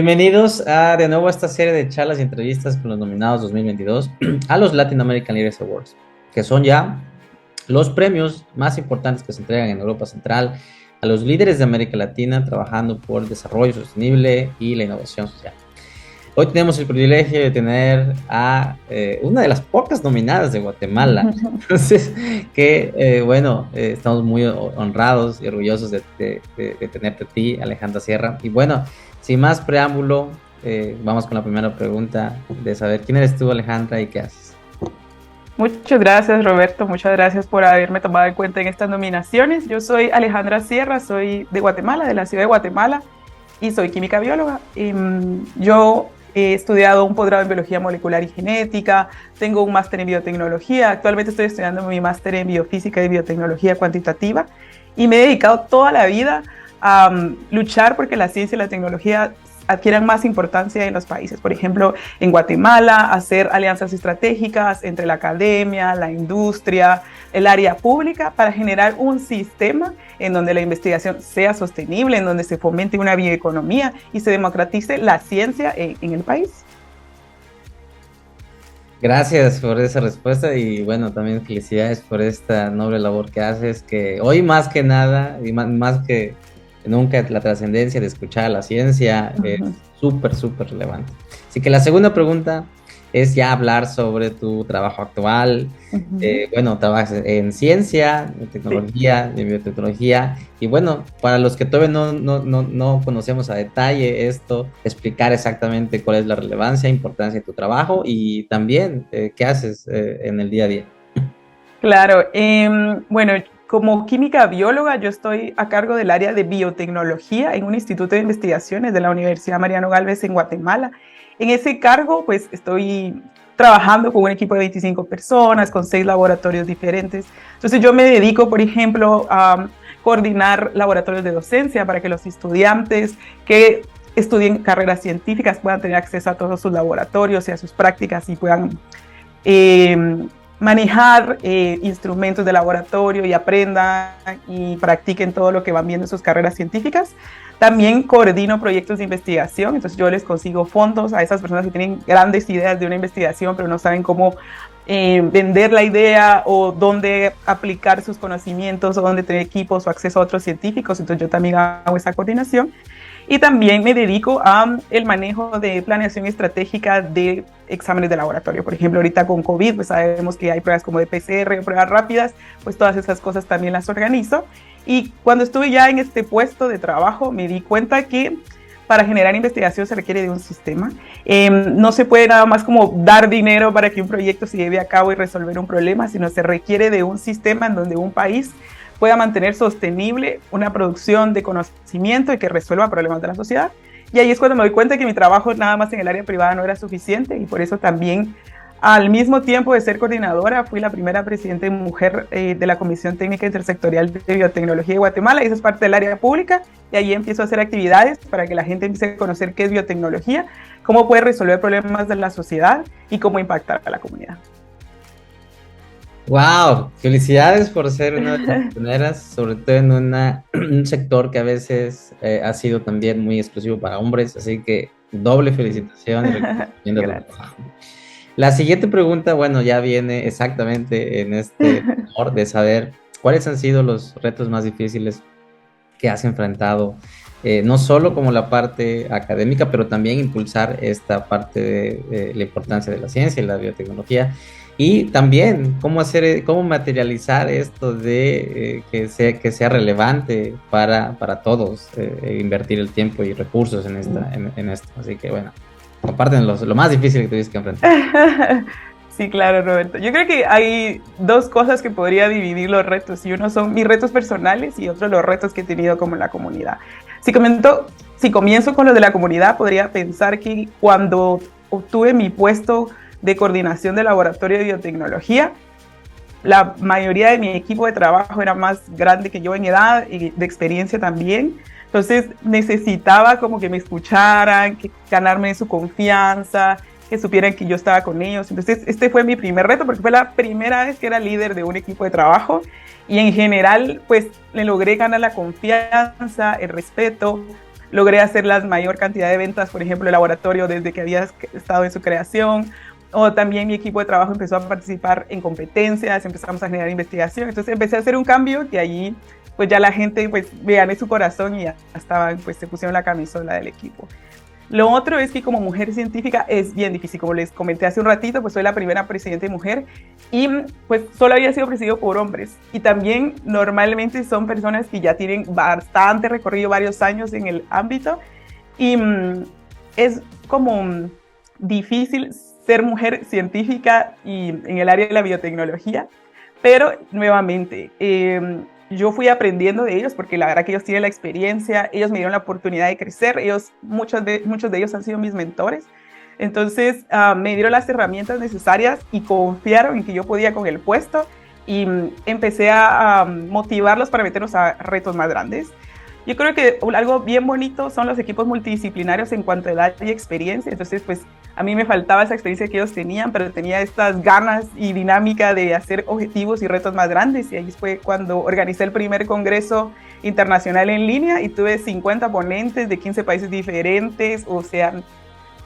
Bienvenidos a de nuevo a esta serie de charlas y entrevistas con los nominados 2022 a los Latin American Leaders Awards, que son ya los premios más importantes que se entregan en Europa Central a los líderes de América Latina trabajando por el desarrollo sostenible y la innovación social. Hoy tenemos el privilegio de tener a eh, una de las pocas nominadas de Guatemala. Entonces, que eh, bueno, eh, estamos muy honrados y orgullosos de, de, tenerte a ti, Alejandra Sierra. Y bueno, sin más preámbulo, vamos con la primera pregunta de saber quién eres tú, Alejandra, y qué haces. Muchas gracias, Roberto. Muchas gracias por haberme tomado en cuenta en estas nominaciones. Yo soy Alejandra Sierra, soy de Guatemala, de la ciudad de Guatemala, y soy química bióloga. Y, mm, yo He estudiado un posgrado en biología molecular y genética, tengo un máster en biotecnología, actualmente estoy estudiando mi máster en biofísica y biotecnología cuantitativa y me he dedicado toda la vida um, luchar porque la ciencia y la tecnología adquieran más importancia en los países. Por ejemplo, en Guatemala, hacer alianzas estratégicas entre la academia, la industria, el área pública para generar un sistema en donde la investigación sea sostenible, en donde se fomente una bioeconomía y se democratice la ciencia en, el país. Gracias por esa respuesta y bueno, también felicidades por esta noble labor que haces, que hoy más que nada y más que nunca la trascendencia de escuchar a la ciencia es súper, súper relevante. Así que la segunda pregunta es ya hablar sobre tu trabajo actual. Eh, bueno, trabajas en ciencia, en tecnología, en biotecnología. Y bueno, para los que todavía no, no, no, no, conocemos a detalle esto, explicar exactamente cuál es la relevancia, importancia de tu trabajo y también eh, qué haces eh, en el día a día. Claro, em, bueno, como química bióloga, yo estoy a cargo del área de biotecnología en un instituto de investigaciones de la Universidad Mariano Galvez en Guatemala. En ese cargo, pues estoy trabajando con un equipo de 25 personas, con seis laboratorios diferentes. Entonces yo me dedico, por ejemplo, a coordinar laboratorios de docencia para que los estudiantes que estudien carreras científicas puedan tener acceso a todos sus laboratorios y a sus prácticas y puedan eh, manejar eh, instrumentos de laboratorio y aprendan y practiquen todo lo que van viendo en sus carreras científicas. También coordino proyectos de investigación, entonces yo les consigo fondos a esas personas que tienen grandes ideas de una investigación, pero no saben cómo eh, vender la idea o dónde aplicar sus conocimientos o dónde tener equipos o acceso a otros científicos. Entonces yo también hago esa coordinación. Y también me dedico a el manejo de planeación estratégica de exámenes de laboratorio. Por ejemplo, ahorita con COVID, pues sabemos que hay pruebas como de PCR, pruebas rápidas, pues todas esas cosas también las organizo. Y cuando estuve ya en este puesto de trabajo, me di cuenta que para generar investigación se requiere de un sistema. Em, no se puede nada más como dar dinero para que un proyecto se lleve a cabo y resolver un problema, sino se requiere de un sistema en donde un país pueda mantener sostenible una producción de conocimiento y que resuelva problemas de la sociedad. Y ahí es cuando me doy cuenta que mi trabajo nada más en el área privada no era suficiente y por eso también al mismo tiempo de ser coordinadora, fui la primera presidenta mujer eh, de la Comisión Técnica Intersectorial de Biotecnología de Guatemala, y eso es parte del área pública, y ahí empiezo a hacer actividades para que la gente empiece a conocer qué es biotecnología, cómo puede resolver problemas de la sociedad y cómo impactar a la comunidad. Wow, felicidades por ser una de las primeras, sobre todo en un sector que a veces eh, ha sido también muy exclusivo para hombres, así que doble felicitación. La siguiente pregunta, bueno, ya viene exactamente en este orden de saber cuáles han sido los retos más difíciles que has enfrentado, eh, no solo como la parte académica, pero también impulsar esta parte de la importancia de la ciencia y la biotecnología. Y también cómo hacer, cómo materializar esto de eh, que, sea, que sea relevante para, para todos, eh, invertir el tiempo y recursos en, esta, en, esto. Así que bueno, comparten lo más difícil que tuviste que enfrentar. Sí, claro, Roberto. Yo creo que hay dos cosas que podría dividir los retos. Y uno son mis retos personales y otro los retos que he tenido como en la comunidad. Si, comento, si comienzo con lo de la comunidad, podría pensar que cuando obtuve mi puesto de coordinación de laboratorio de biotecnología. La mayoría de mi equipo de trabajo era más grande que yo en edad y de experiencia también. Entonces necesitaba como que me escucharan, que ganarme su confianza, que supieran que yo estaba con ellos. Entonces este fue mi primer reto porque fue la primera vez que era líder de un equipo de trabajo y en general pues le logré ganar la confianza, el respeto logré hacer la mayor cantidad de ventas, por ejemplo, el laboratorio desde que había estado en su creación, o también mi equipo de trabajo empezó a participar en competencias, empezamos a generar investigación, entonces empecé a hacer un cambio que allí pues ya la gente pues vean su corazón y ya estaban pues se pusieron la camisola del equipo. Lo otro es que como mujer científica es bien difícil, como les comenté hace un ratito, pues soy la primera presidente mujer y pues solo había sido presidido por hombres. Y también normalmente son personas que ya tienen bastante recorrido, varios años en el ámbito. Y mm, es como difícil ser mujer científica y en el área de la biotecnología, pero nuevamente, eh, yo fui aprendiendo de ellos porque la verdad que ellos tienen la experiencia, ellos me dieron la oportunidad de crecer, ellos, muchos de, muchos de ellos han sido mis mentores. Entonces uh, me dieron las herramientas necesarias y confiaron en que yo podía con el puesto y um, empecé a um, motivarlos para meternos a retos más grandes. Yo creo que algo bien bonito son los equipos multidisciplinarios en cuanto a edad y experiencia. Entonces, pues a mí me faltaba esa experiencia que ellos tenían, pero tenía estas ganas y dinámica de hacer objetivos y retos más grandes. Y ahí fue cuando organicé el primer congreso internacional en línea y tuve 50 ponentes de 15 países diferentes. O sea,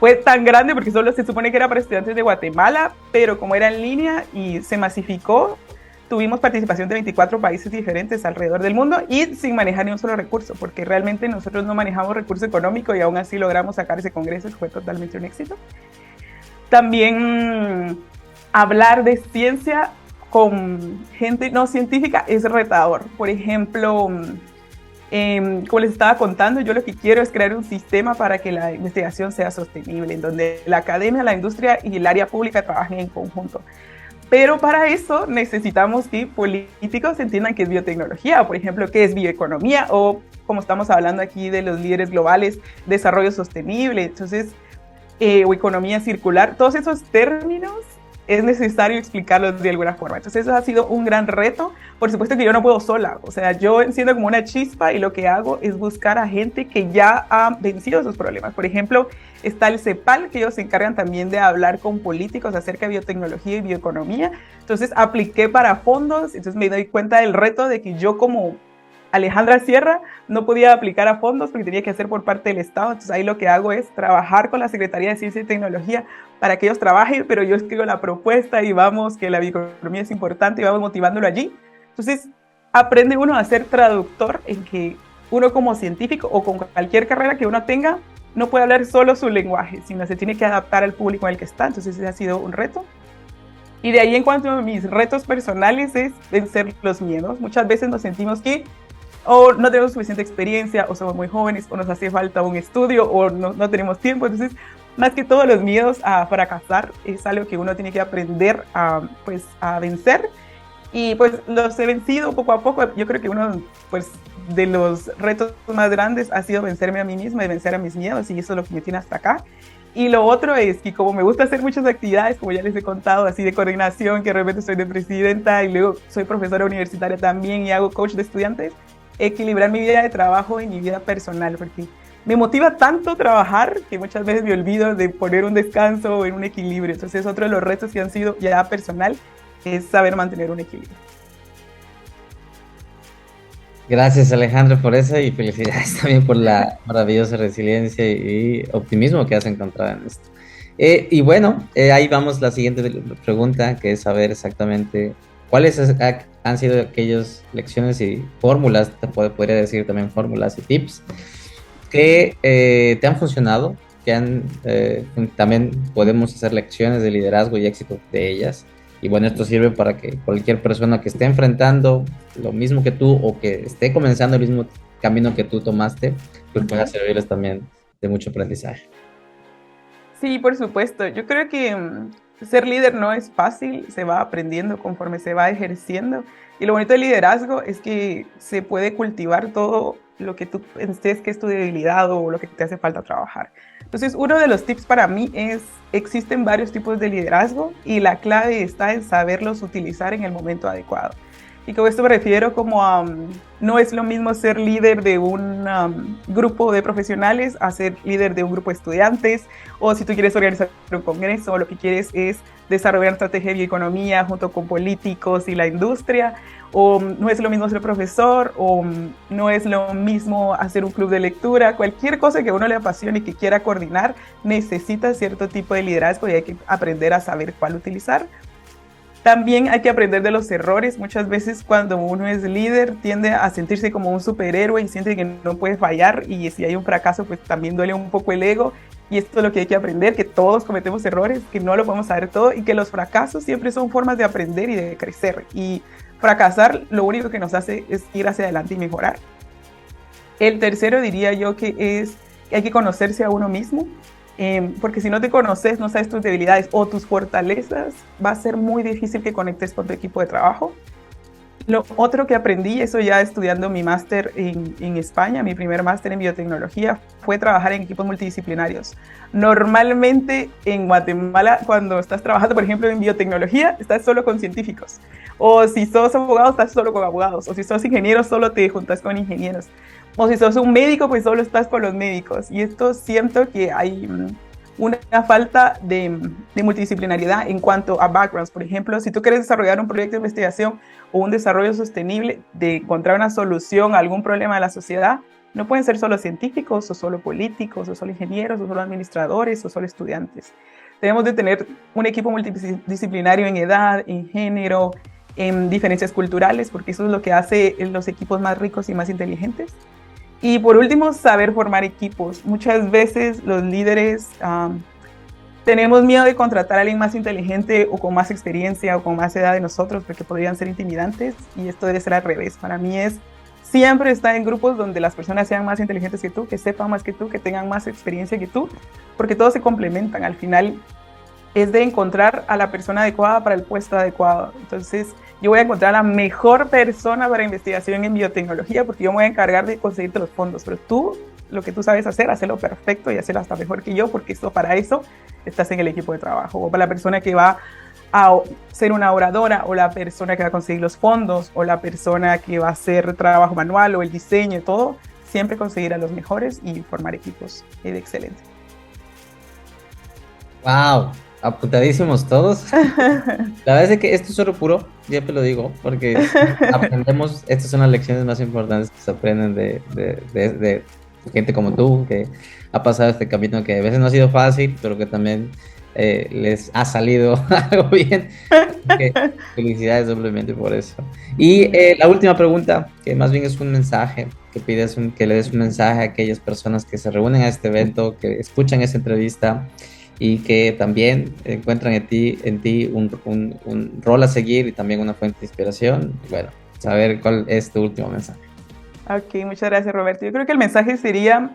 fue tan grande porque solo se supone que era para estudiantes de Guatemala, pero como era en línea y se masificó, tuvimos participación de 24 países diferentes alrededor del mundo y sin manejar ni un solo recurso, porque realmente nosotros no manejamos recurso económico y aún así logramos sacar ese congreso, que fue totalmente un éxito. También hablar de ciencia con gente no científica es retador. Por ejemplo, em, como les estaba contando, yo lo que quiero es crear un sistema para que la investigación sea sostenible, en donde la academia, la industria y el área pública trabajen en conjunto. Pero para eso necesitamos que políticos entiendan qué es biotecnología, por ejemplo, qué es bioeconomía o, como estamos hablando aquí de los líderes globales, desarrollo sostenible, entonces, eh, o economía circular, todos esos términos es necesario explicarlos de alguna forma. Entonces eso ha sido un gran reto. Por supuesto que yo no puedo sola, o sea, yo enciendo como una chispa y lo que hago es buscar a gente que ya ha vencido esos problemas. Por ejemplo, está el CEPAL, que ellos se encargan también de hablar con políticos acerca de biotecnología y bioeconomía. Entonces apliqué para fondos, entonces me doy cuenta del reto de que yo como Alejandra Sierra no podía aplicar a fondos porque tenía que hacer por parte del Estado. Entonces ahí lo que hago es trabajar con la Secretaría de Ciencia y Tecnología para que ellos trabajen, pero yo escribo la propuesta y vamos, que la bioeconomía es importante y vamos motivándolo allí. Entonces aprende uno a ser traductor en que uno como científico o con cualquier carrera que uno tenga no puede hablar solo su lenguaje, sino se tiene que adaptar al público en el que está. Entonces ese ha sido un reto. Y de ahí en cuanto a mis retos personales es vencer los miedos. Muchas veces nos sentimos que o no tenemos suficiente experiencia, o somos muy jóvenes, o nos hace falta un estudio, o no, no tenemos tiempo. Entonces, más que todos los miedos a fracasar es algo que uno tiene que aprender a, pues, a vencer. Y pues los he vencido poco a poco. Yo creo que uno pues, de los retos más grandes ha sido vencerme a mí misma y vencer a mis miedos, y eso es lo que me tiene hasta acá. Y lo otro es que como me gusta hacer muchas actividades, como ya les he contado, así de coordinación, que realmente soy de presidenta y luego soy profesora universitaria también y hago coach de estudiantes, equilibrar mi vida de trabajo y mi vida personal, porque me motiva tanto trabajar que muchas veces me olvido de poner un descanso o en un equilibrio. Entonces, otro de los retos que han sido ya personal es saber mantener un equilibrio. Gracias Alejandro por eso y felicidades también por la maravillosa resiliencia y optimismo que has encontrado en esto. Eh, y bueno, eh, ahí vamos la siguiente pregunta, que es saber exactamente cuáles han sido aquellas lecciones y fórmulas, te podría decir también fórmulas y tips, que eh, te han funcionado, que han, eh, también podemos hacer lecciones de liderazgo y éxito de ellas. Y bueno, esto sirve para que cualquier persona que esté enfrentando lo mismo que tú o que esté comenzando el mismo camino que tú tomaste, pues pueda servirles también de mucho aprendizaje. Sí, por supuesto. Yo creo que mm, ser líder no es fácil, se va aprendiendo conforme se va ejerciendo. Y lo bonito del liderazgo es que se puede cultivar todo lo que tú estés que es tu debilidad o lo que te hace falta trabajar. Entonces, uno de los tips para mí es, existen varios tipos de liderazgo y la clave está en saberlos utilizar en el momento adecuado. Y con esto me refiero como a, um, no es lo mismo ser líder de un um, grupo de profesionales a ser líder de un grupo de estudiantes, o si tú quieres organizar un congreso, lo que quieres es desarrollar estrategia de bioeconomía junto con políticos y la industria, o um, no es lo mismo ser profesor, o no es lo mismo hacer un club de lectura, cualquier cosa que a uno le apasione y que quiera coordinar, necesita cierto tipo de liderazgo y hay que aprender a saber cuál utilizar. También hay que aprender de los errores. Muchas veces cuando uno es líder tiende a sentirse como un superhéroe y siente que no puede fallar y si hay un fracaso pues también duele un poco el ego y esto es lo que hay que aprender, que todos cometemos errores, que no lo podemos saber todo y que los fracasos siempre son formas de aprender y de crecer y fracasar lo único que nos hace es ir hacia adelante y mejorar. El tercero diría yo que es que hay que conocerse a uno mismo Em, porque si no te conoces, no sabes tus debilidades o tus fortalezas, va a ser muy difícil que conectes con tu equipo de trabajo. Lo otro que aprendí, eso ya estudiando mi máster en, en, España, mi primer máster en biotecnología, fue trabajar en equipos multidisciplinarios. Normalmente en Guatemala, cuando estás trabajando, por ejemplo, en biotecnología, estás solo con científicos. O si sos abogado, estás solo con abogados. O si sos ingeniero, solo te juntas con ingenieros o si sos un médico, pues solo estás con los médicos. Y esto siento que hay mm, una falta de, de, multidisciplinariedad en cuanto a backgrounds. Por ejemplo, si tú quieres desarrollar un proyecto de investigación o un desarrollo sostenible de encontrar una solución a algún problema de la sociedad, no pueden ser solo científicos o solo políticos o solo ingenieros o solo administradores o solo estudiantes. Debemos de tener un equipo multidisciplinario en edad, en género, en diferencias culturales, porque eso es lo que hace los equipos más ricos y más inteligentes. Y por último, saber formar equipos. Muchas veces los líderes tenemos miedo de contratar a alguien más inteligente o con más experiencia o con más edad de nosotros porque podrían ser intimidantes y esto debe ser al revés. Para mí es siempre estar en grupos donde las personas sean más inteligentes que tú, que sepan más que tú, que tengan más experiencia que tú, porque todos se complementan. Al final es de encontrar a la persona adecuada para el puesto adecuado. Entonces, yo voy a encontrar a la mejor persona para investigación en biotecnología porque yo me voy a encargar de conseguirte los fondos, pero tú lo que tú sabes hacer, hacerlo perfecto y hacerlo hasta mejor que yo, porque esto, para eso estás en el equipo de trabajo, o para la persona que va a ser una oradora, o la persona que va a conseguir los fondos, o la persona que va a hacer trabajo manual, o el diseño todo, siempre conseguir a los mejores y formar equipos de excelente. ¡Wow! Apuntadísimos todos. La verdad es que esto es oro puro, ya te lo digo, porque aprendemos, estas son las lecciones más importantes que se aprenden de, de, gente como tú, que ha pasado este camino que a veces no ha sido fácil, pero que también eh, les ha salido algo bien. felicidades doblemente por eso. Y eh, la última pregunta, que más bien es un mensaje, que pides un, que le des un mensaje a aquellas personas que se reúnen a este evento, que escuchan esta entrevista y que también encuentran en ti, en ti un, un, rol a seguir y también una fuente de inspiración. Bueno, saber cuál es tu último mensaje. Ok, muchas gracias Roberto. Yo creo que el mensaje sería,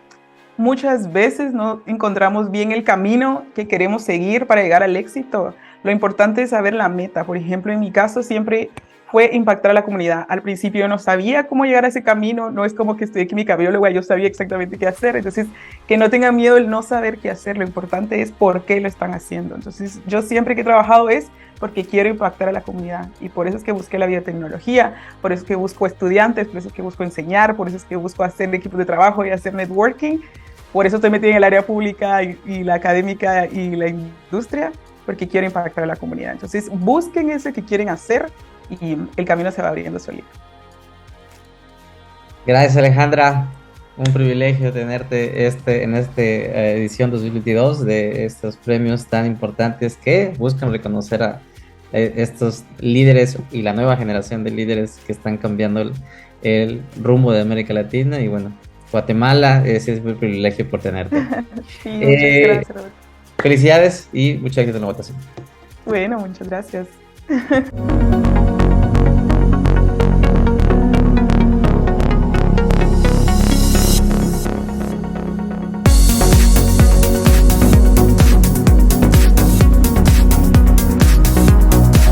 muchas veces no encontramos bien el camino que queremos seguir para llegar al éxito. Lo importante es saber la meta. Por ejemplo, en mi caso siempre fue impactar a la comunidad. Al principio no sabía cómo llegar a ese camino, no es como que estudié química bióloga, yo sabía exactamente qué hacer, entonces que no tengan miedo el no saber qué hacer, lo importante es por qué lo están haciendo. Entonces yo siempre que he trabajado es porque quiero impactar a la comunidad y por eso es que busqué la biotecnología, por eso es que busco estudiantes, por eso es que busco enseñar, por eso es que busco hacer equipos de trabajo y hacer networking, por eso estoy metida en el área pública y, y la académica y la industria, porque quiero impactar a la comunidad. Entonces busquen ese que quieren hacer y el camino se va abriendo solito. Gracias Alejandra, un privilegio tenerte este, en esta eh, edición 2022 de estos premios tan importantes que buscan reconocer a eh, estos líderes y la nueva generación de líderes que están cambiando el, rumbo de América Latina y bueno, Guatemala, ese es mi privilegio por tenerte. sí, muchas eh, gracias, Felicidades y muchas gracias en la votación. Bueno, muchas gracias.